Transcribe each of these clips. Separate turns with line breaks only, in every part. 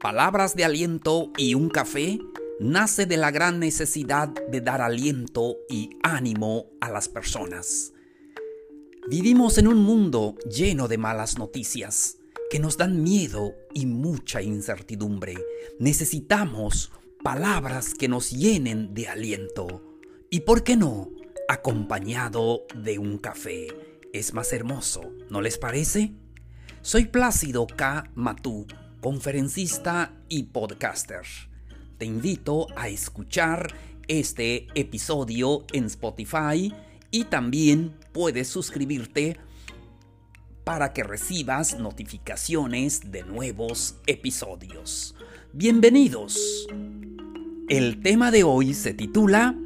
Palabras de aliento y un café nace de la gran necesidad de dar aliento y ánimo a las personas. Vivimos en un mundo lleno de malas noticias que nos dan miedo y mucha incertidumbre. Necesitamos palabras que nos llenen de aliento. Y por qué no, acompañado de un café. Es más hermoso, ¿no les parece? Soy Plácido K. Matú conferencista y podcaster. Te invito a escuchar este episodio en Spotify y también puedes suscribirte para que recibas notificaciones de nuevos episodios. Bienvenidos. El tema de hoy se titula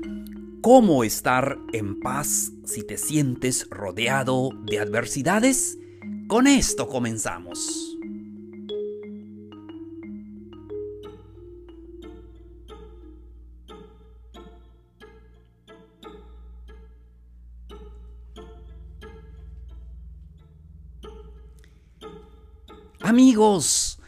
¿Cómo estar en paz si te sientes rodeado de adversidades? Con esto comenzamos. Amigos,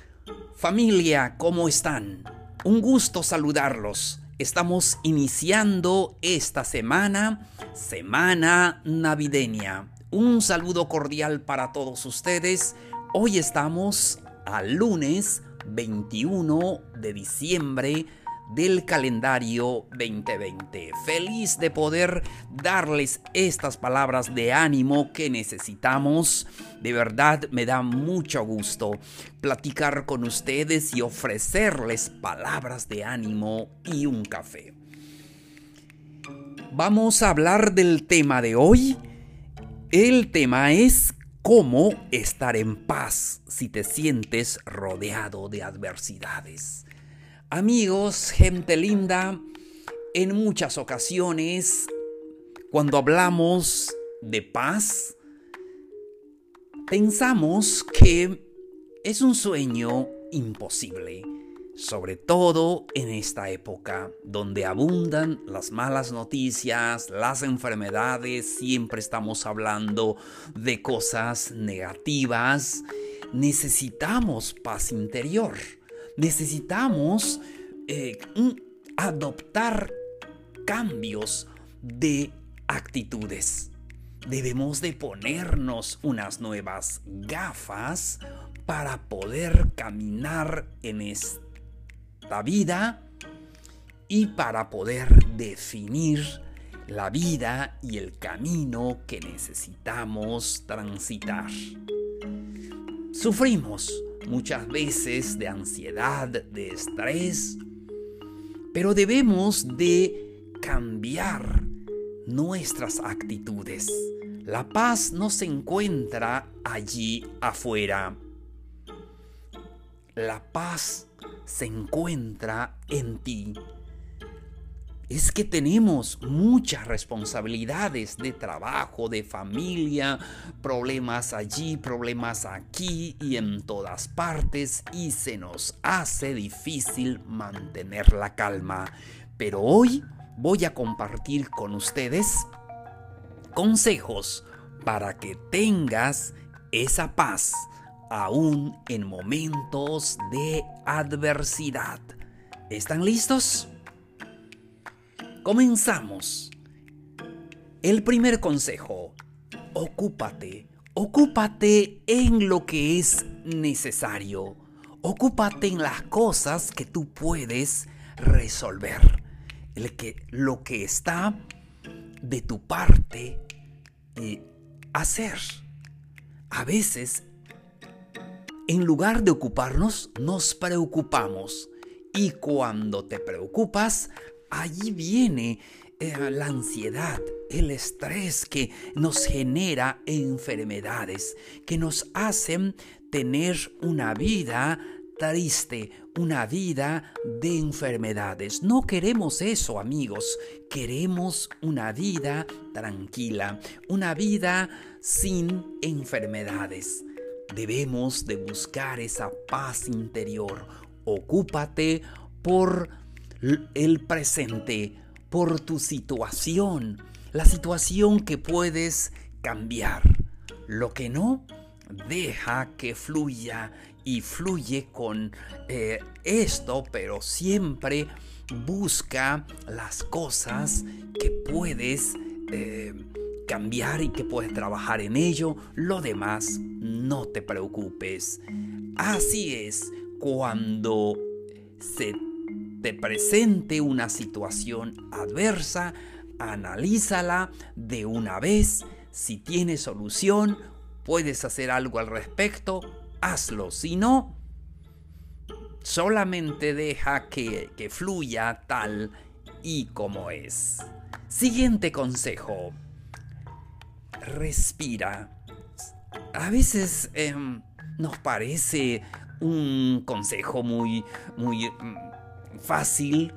familia, ¿cómo están? Un gusto saludarlos. Estamos iniciando esta semana, semana navideña. Un saludo cordial para todos ustedes. Hoy estamos al lunes 21 de diciembre del calendario 2020. Feliz de poder darles estas palabras de ánimo que necesitamos. De verdad me da mucho gusto platicar con ustedes y ofrecerles palabras de ánimo y un café. Vamos a hablar del tema de hoy. El tema es cómo estar en paz si te sientes rodeado de adversidades. Amigos, gente linda, en muchas ocasiones, cuando hablamos de paz, pensamos que es un sueño imposible, sobre todo en esta época donde abundan las malas noticias, las enfermedades, siempre estamos hablando de cosas negativas, necesitamos paz interior necesitamos eh, adoptar cambios de actitudes. Debemos de ponernos unas nuevas gafas para poder caminar en esta vida y para poder definir la vida y el camino que necesitamos transitar. Sufrimos muchas veces de ansiedad, de estrés, pero debemos de cambiar nuestras actitudes. La paz no se encuentra allí afuera. La paz se encuentra en ti es que tenemos muchas responsabilidades de trabajo, de familia, problemas allí, problemas aquí y en todas partes y se nos hace difícil mantener la calma. Pero hoy voy a compartir con ustedes consejos para que tengas esa paz aún en momentos de adversidad. ¿Están listos? Comenzamos. El primer consejo, ocúpate, ocúpate en lo que es necesario, ocúpate en las cosas que tú puedes resolver, el que, lo que está de tu parte y hacer. A veces, en lugar de ocuparnos, nos preocupamos. Y cuando te preocupas, allí viene eh, la ansiedad, el estrés que nos genera enfermedades, que nos hacen tener una vida triste, una vida de enfermedades. No queremos eso, amigos. Queremos una vida tranquila, una vida sin enfermedades. Debemos de buscar esa paz interior. Ocúpate por el presente, por tu situación, la situación que puedes cambiar. Lo que no, deja que fluya y fluye con eh, esto, pero siempre busca las cosas que puedes eh, cambiar y que puedes trabajar en ello. Lo demás, no te preocupes. Así es, cuando se te presente una situación adversa, analízala de una vez. Si tiene solución, puedes hacer algo al respecto, hazlo. Si no, solamente deja que, que fluya tal y como es. Siguiente consejo. Respira. A veces em, nos parece un consejo muy, muy mm, fácil,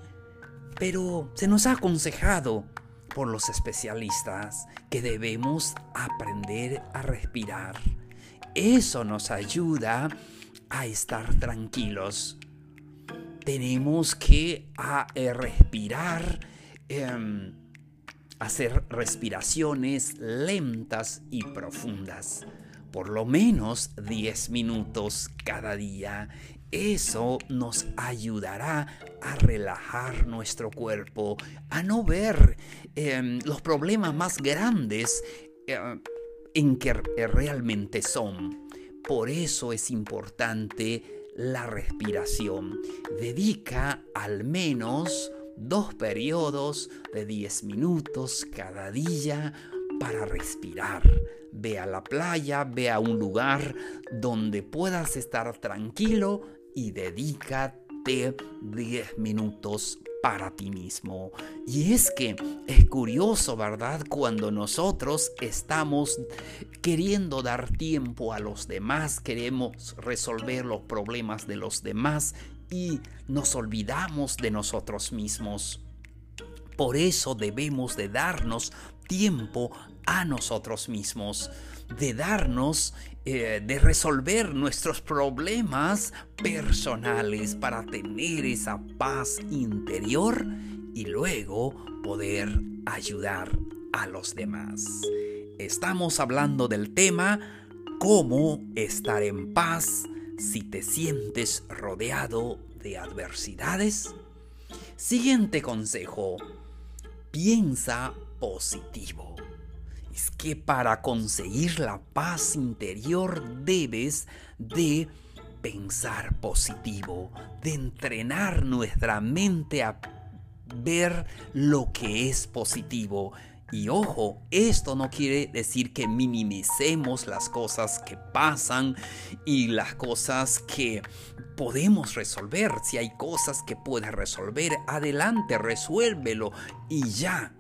pero se nos ha aconsejado por los especialistas que debemos aprender a respirar. Eso nos ayuda a estar tranquilos. Tenemos que eh, respirar, em, hacer respiraciones lentas y profundas, por lo menos 10 minutos cada día. Eso nos ayudará a relajar nuestro cuerpo, a no ver em, los problemas más grandes eh, en que realmente son. Por eso es importante la respiración. Dedica al menos dos periodos de 10 minutos cada día para respirar. Ve a la playa, ve a un lugar donde puedas estar tranquilo y dedícate 10 minutos para ti mismo. Y es que es curioso, ¿verdad? Cuando nosotros estamos queriendo dar tiempo a los demás, queremos resolver los problemas de los demás y nos olvidamos de nosotros mismos. Por eso debemos de darnos tiempo a nosotros mismos, de darnos, eh, de resolver nuestros problemas personales para tener esa paz interior y luego poder ayudar a los demás. Estamos hablando del tema cómo estar en paz si te sientes rodeado de adversidades. Siguiente consejo, piensa positivo. Es que para conseguir la paz interior debes de pensar positivo, de entrenar nuestra mente a ver lo que es positivo. Y ojo, esto no quiere decir que minimicemos las cosas que pasan y las cosas que podemos resolver. Si hay cosas que puedes resolver, adelante, resuélvelo y ya.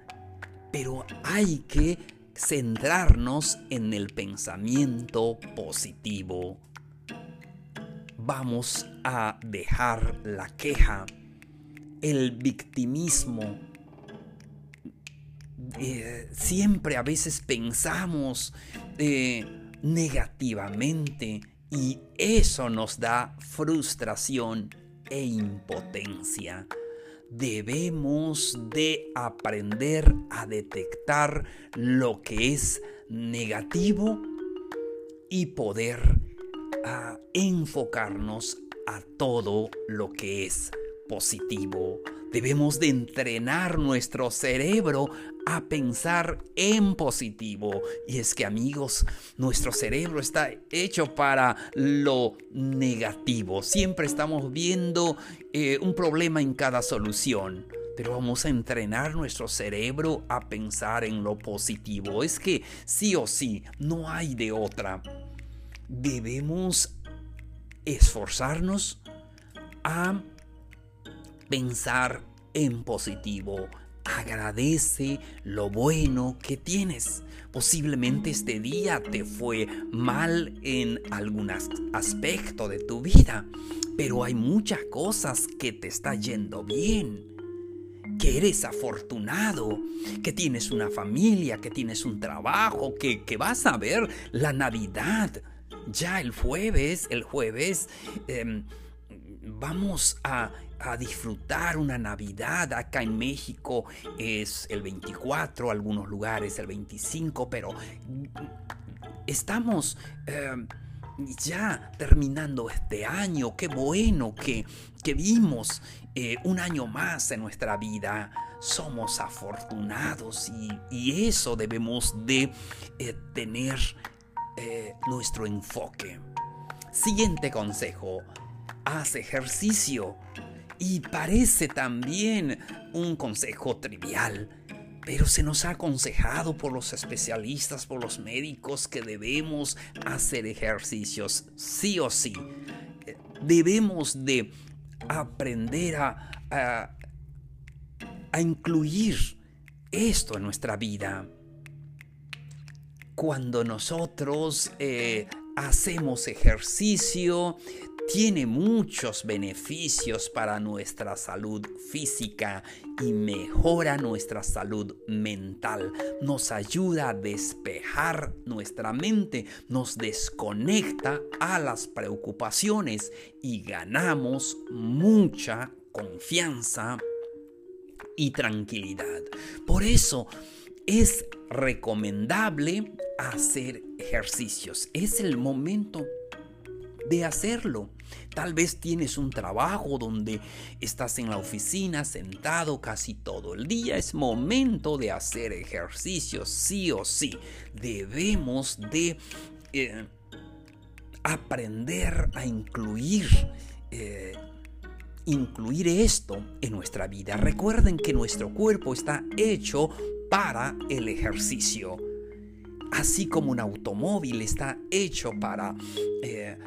Pero hay que centrarnos en el pensamiento positivo vamos a dejar la queja, el victimismo. Eh, siempre a veces pensamos eh, negativamente y eso nos da frustración e impotencia. Debemos de aprender a detectar lo que es negativo y poder a enfocarnos a todo lo que es positivo. Debemos de entrenar nuestro cerebro a pensar en positivo. Y es que amigos, nuestro cerebro está hecho para lo negativo. Siempre estamos viendo eh, un problema en cada solución. Pero vamos a entrenar nuestro cerebro a pensar en lo positivo. Es que sí o sí, no hay de otra debemos esforzarnos a pensar en positivo. Agradece lo bueno que tienes. Posiblemente este día te fue mal en algún aspecto de tu vida, pero hay muchas cosas que te está yendo bien que eres afortunado, que tienes una familia, que tienes un trabajo, que, que vas a ver la Navidad ya el jueves, el jueves, em, vamos a, a, disfrutar una Navidad. Acá en México es el 24, algunos lugares el 25, pero estamos em, ya terminando este año, qué bueno que, que vimos eh, un año más en nuestra vida. Somos afortunados y, eso debemos de eh, tener eh, nuestro enfoque. Siguiente consejo, haz ejercicio. Y parece también un consejo trivial, pero se nos ha aconsejado por los especialistas, por los médicos, que debemos hacer ejercicios sí o sí. Debemos de aprender a, a, incluir esto en nuestra vida. Cuando nosotros eh, hacemos ejercicio, tiene muchos beneficios para nuestra salud física y mejora nuestra salud mental. Nos ayuda a despejar nuestra mente, nos desconecta a las preocupaciones y ganamos mucha confianza y tranquilidad. Por eso es recomendable hacer ejercicios. Es el momento de hacerlo. Tal vez tienes un trabajo donde estás en la oficina sentado casi todo el día. Es momento de hacer ejercicios, sí o sí. Debemos de eh, aprender a incluir eh, incluir esto en nuestra vida. Recuerden que nuestro cuerpo está hecho para el ejercicio. Así como un automóvil está hecho para eh,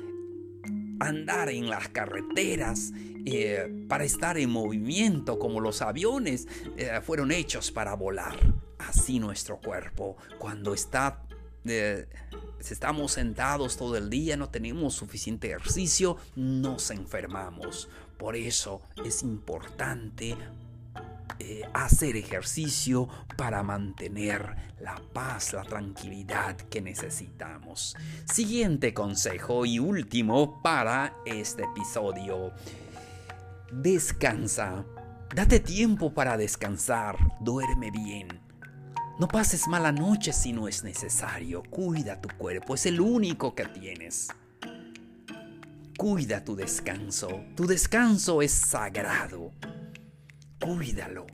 andar en las carreteras, eh, para estar en movimiento, como los aviones eh, fueron hechos para volar. Así nuestro cuerpo, cuando está si estamos sentados todo el día, no tenemos suficiente ejercicio, nos enfermamos. Por eso es importante eh, hacer ejercicio para mantener la paz, la tranquilidad que necesitamos. Siguiente consejo y último para este episodio. Descansa. Date tiempo para descansar. Duerme bien. No pases mala noche si no es necesario. Cuida tu cuerpo, es el único que tienes. Cuida tu descanso. Tu descanso es sagrado. Cuídalo.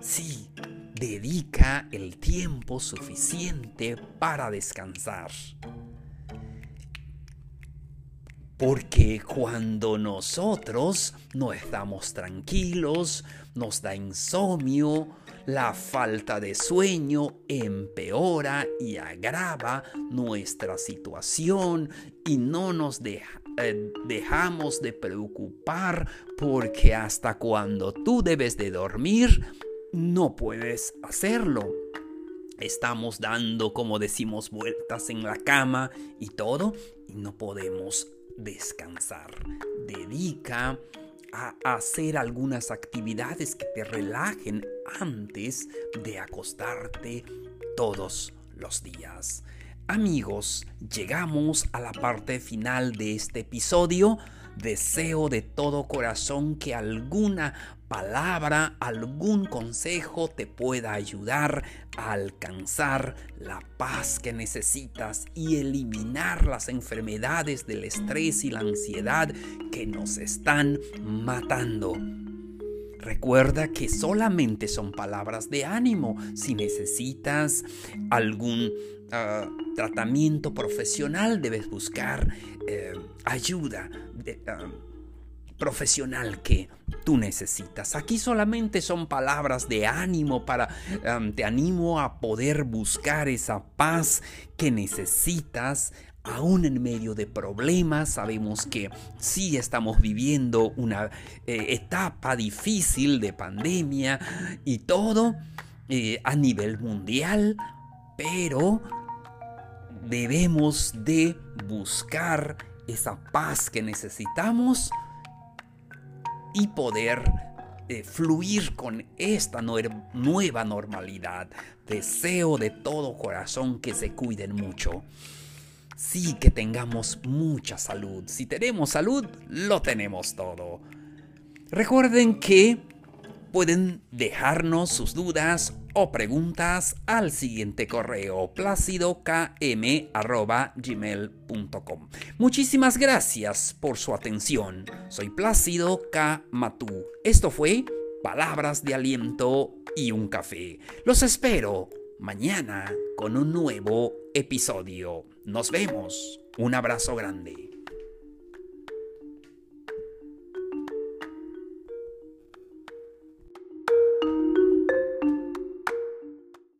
Sí, dedica el tiempo suficiente para descansar. Porque cuando nosotros no estamos tranquilos, nos da insomnio, la falta de sueño empeora y agrava nuestra situación y no nos deja, eh, dejamos de preocupar porque hasta cuando tú debes de dormir, no puedes hacerlo. Estamos dando, como decimos, vueltas en la cama y todo y no podemos descansar. Dedica a hacer algunas actividades que te relajen antes de acostarte todos los días. Amigos, llegamos a la parte final de este episodio. Deseo de todo corazón que alguna palabra, algún consejo te pueda ayudar a alcanzar la paz que necesitas y eliminar las enfermedades del estrés y la ansiedad que nos están matando. Recuerda que solamente son palabras de ánimo. Si necesitas algún ah, tratamiento profesional, debes buscar eh, ayuda ah, profesional que tú necesitas. Aquí solamente son palabras de ánimo para te animo a poder buscar esa paz que necesitas aún en medio de problemas, sabemos que sí estamos viviendo una eh, etapa difícil de pandemia y todo eh, a nivel mundial, pero debemos de buscar esa paz que necesitamos y poder eh, fluir con esta nueva normalidad. Deseo de todo corazón que se cuiden mucho sí que tengamos mucha salud. Si tenemos salud, lo tenemos todo. Recuerden que pueden dejarnos sus dudas o preguntas al siguiente correo placidokm.gmail.com Muchísimas gracias por su atención. Soy Plácido K. Matú. Esto fue Palabras de Aliento y un Café. Los espero mañana con un nuevo episodio. Nos vemos. Un abrazo grande.